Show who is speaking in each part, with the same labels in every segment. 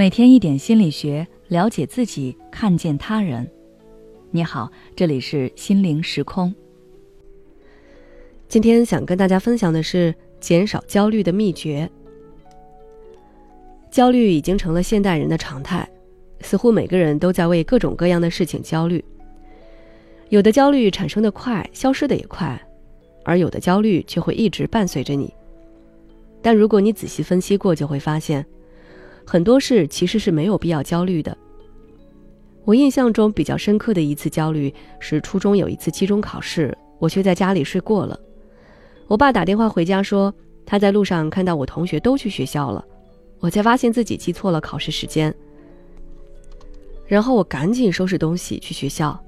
Speaker 1: 每天一点心理学，了解自己，看见他人。你好，这里是心灵时空。
Speaker 2: 今天想跟大家分享的是减少焦虑的秘诀。焦虑已经成了现代人的常态，似乎每个人都在为各种各样的事情焦虑。有的焦虑产生的快，消失的也快，而有的焦虑却会一直伴随着你。但如果你仔细分析过，就会发现。很多事其实是没有必要焦虑的。我印象中比较深刻的一次焦虑是初中有一次期中考试，我却在家里睡过了。我爸打电话回家说他在路上看到我同学都去学校了，我才发现自己记错了考试时间。然后我赶紧收拾东西去学校。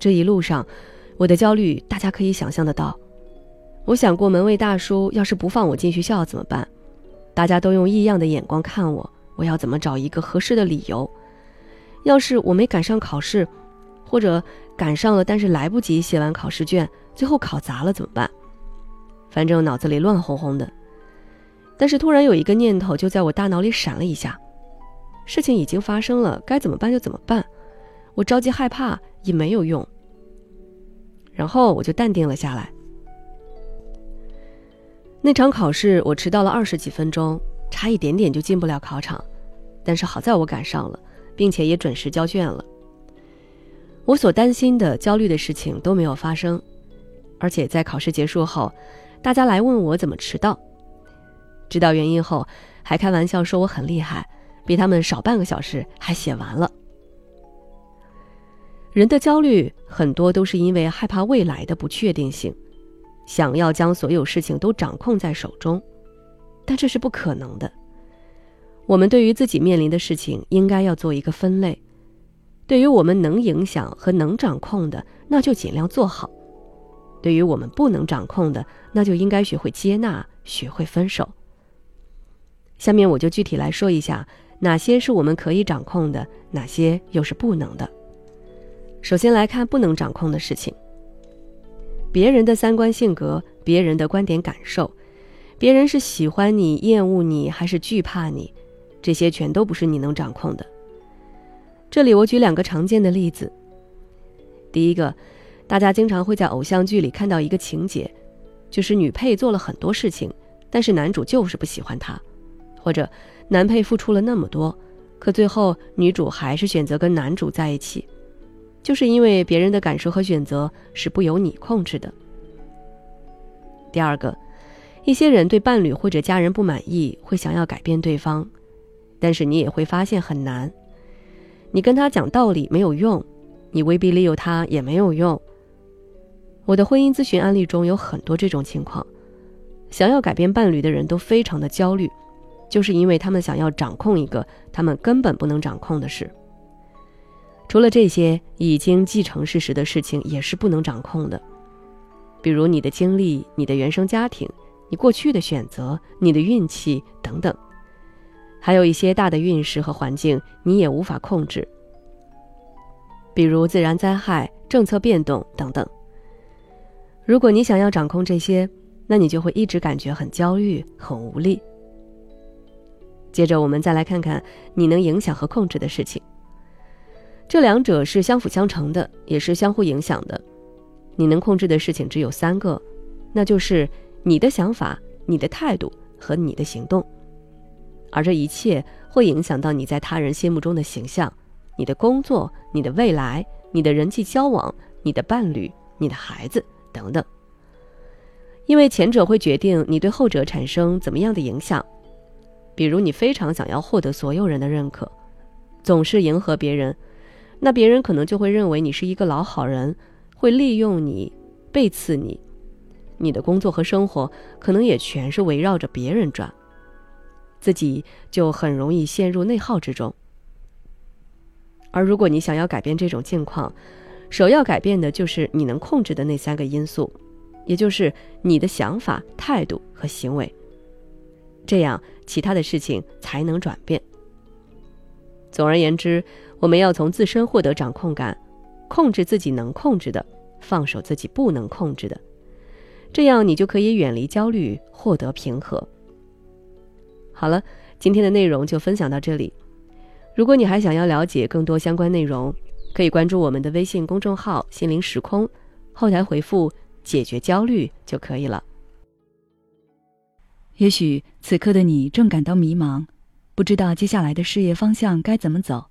Speaker 2: 这一路上，我的焦虑大家可以想象得到。我想过门卫大叔要是不放我进学校怎么办？大家都用异样的眼光看我，我要怎么找一个合适的理由？要是我没赶上考试，或者赶上了但是来不及写完考试卷，最后考砸了怎么办？反正脑子里乱哄哄的。但是突然有一个念头就在我大脑里闪了一下：事情已经发生了，该怎么办就怎么办。我着急害怕也没有用。然后我就淡定了下来。那场考试我迟到了二十几分钟，差一点点就进不了考场，但是好在我赶上了，并且也准时交卷了。我所担心的、焦虑的事情都没有发生，而且在考试结束后，大家来问我怎么迟到，知道原因后，还开玩笑说我很厉害，比他们少半个小时还写完了。人的焦虑很多都是因为害怕未来的不确定性。想要将所有事情都掌控在手中，但这是不可能的。我们对于自己面临的事情，应该要做一个分类。对于我们能影响和能掌控的，那就尽量做好；对于我们不能掌控的，那就应该学会接纳，学会分手。下面我就具体来说一下，哪些是我们可以掌控的，哪些又是不能的。首先来看不能掌控的事情。别人的三观性格，别人的观点感受，别人是喜欢你、厌恶你还是惧怕你，这些全都不是你能掌控的。这里我举两个常见的例子。第一个，大家经常会在偶像剧里看到一个情节，就是女配做了很多事情，但是男主就是不喜欢她，或者男配付出了那么多，可最后女主还是选择跟男主在一起。就是因为别人的感受和选择是不由你控制的。第二个，一些人对伴侣或者家人不满意，会想要改变对方，但是你也会发现很难。你跟他讲道理没有用，你威逼利诱他也没有用。我的婚姻咨询案例中有很多这种情况，想要改变伴侣的人都非常的焦虑，就是因为他们想要掌控一个他们根本不能掌控的事。除了这些已经既成事实的事情，也是不能掌控的，比如你的经历、你的原生家庭、你过去的选择、你的运气等等，还有一些大的运势和环境，你也无法控制，比如自然灾害、政策变动等等。如果你想要掌控这些，那你就会一直感觉很焦虑、很无力。接着，我们再来看看你能影响和控制的事情。这两者是相辅相成的，也是相互影响的。你能控制的事情只有三个，那就是你的想法、你的态度和你的行动。而这一切会影响到你在他人心目中的形象、你的工作、你的未来、你的人际交往、你的伴侣、你的孩子等等。因为前者会决定你对后者产生怎么样的影响。比如，你非常想要获得所有人的认可，总是迎合别人。那别人可能就会认为你是一个老好人，会利用你、背刺你，你的工作和生活可能也全是围绕着别人转，自己就很容易陷入内耗之中。而如果你想要改变这种境况，首要改变的就是你能控制的那三个因素，也就是你的想法、态度和行为，这样其他的事情才能转变。总而言之。我们要从自身获得掌控感，控制自己能控制的，放手自己不能控制的，这样你就可以远离焦虑，获得平和。好了，今天的内容就分享到这里。如果你还想要了解更多相关内容，可以关注我们的微信公众号“心灵时空”，后台回复“解决焦虑”就可以了。
Speaker 1: 也许此刻的你正感到迷茫，不知道接下来的事业方向该怎么走；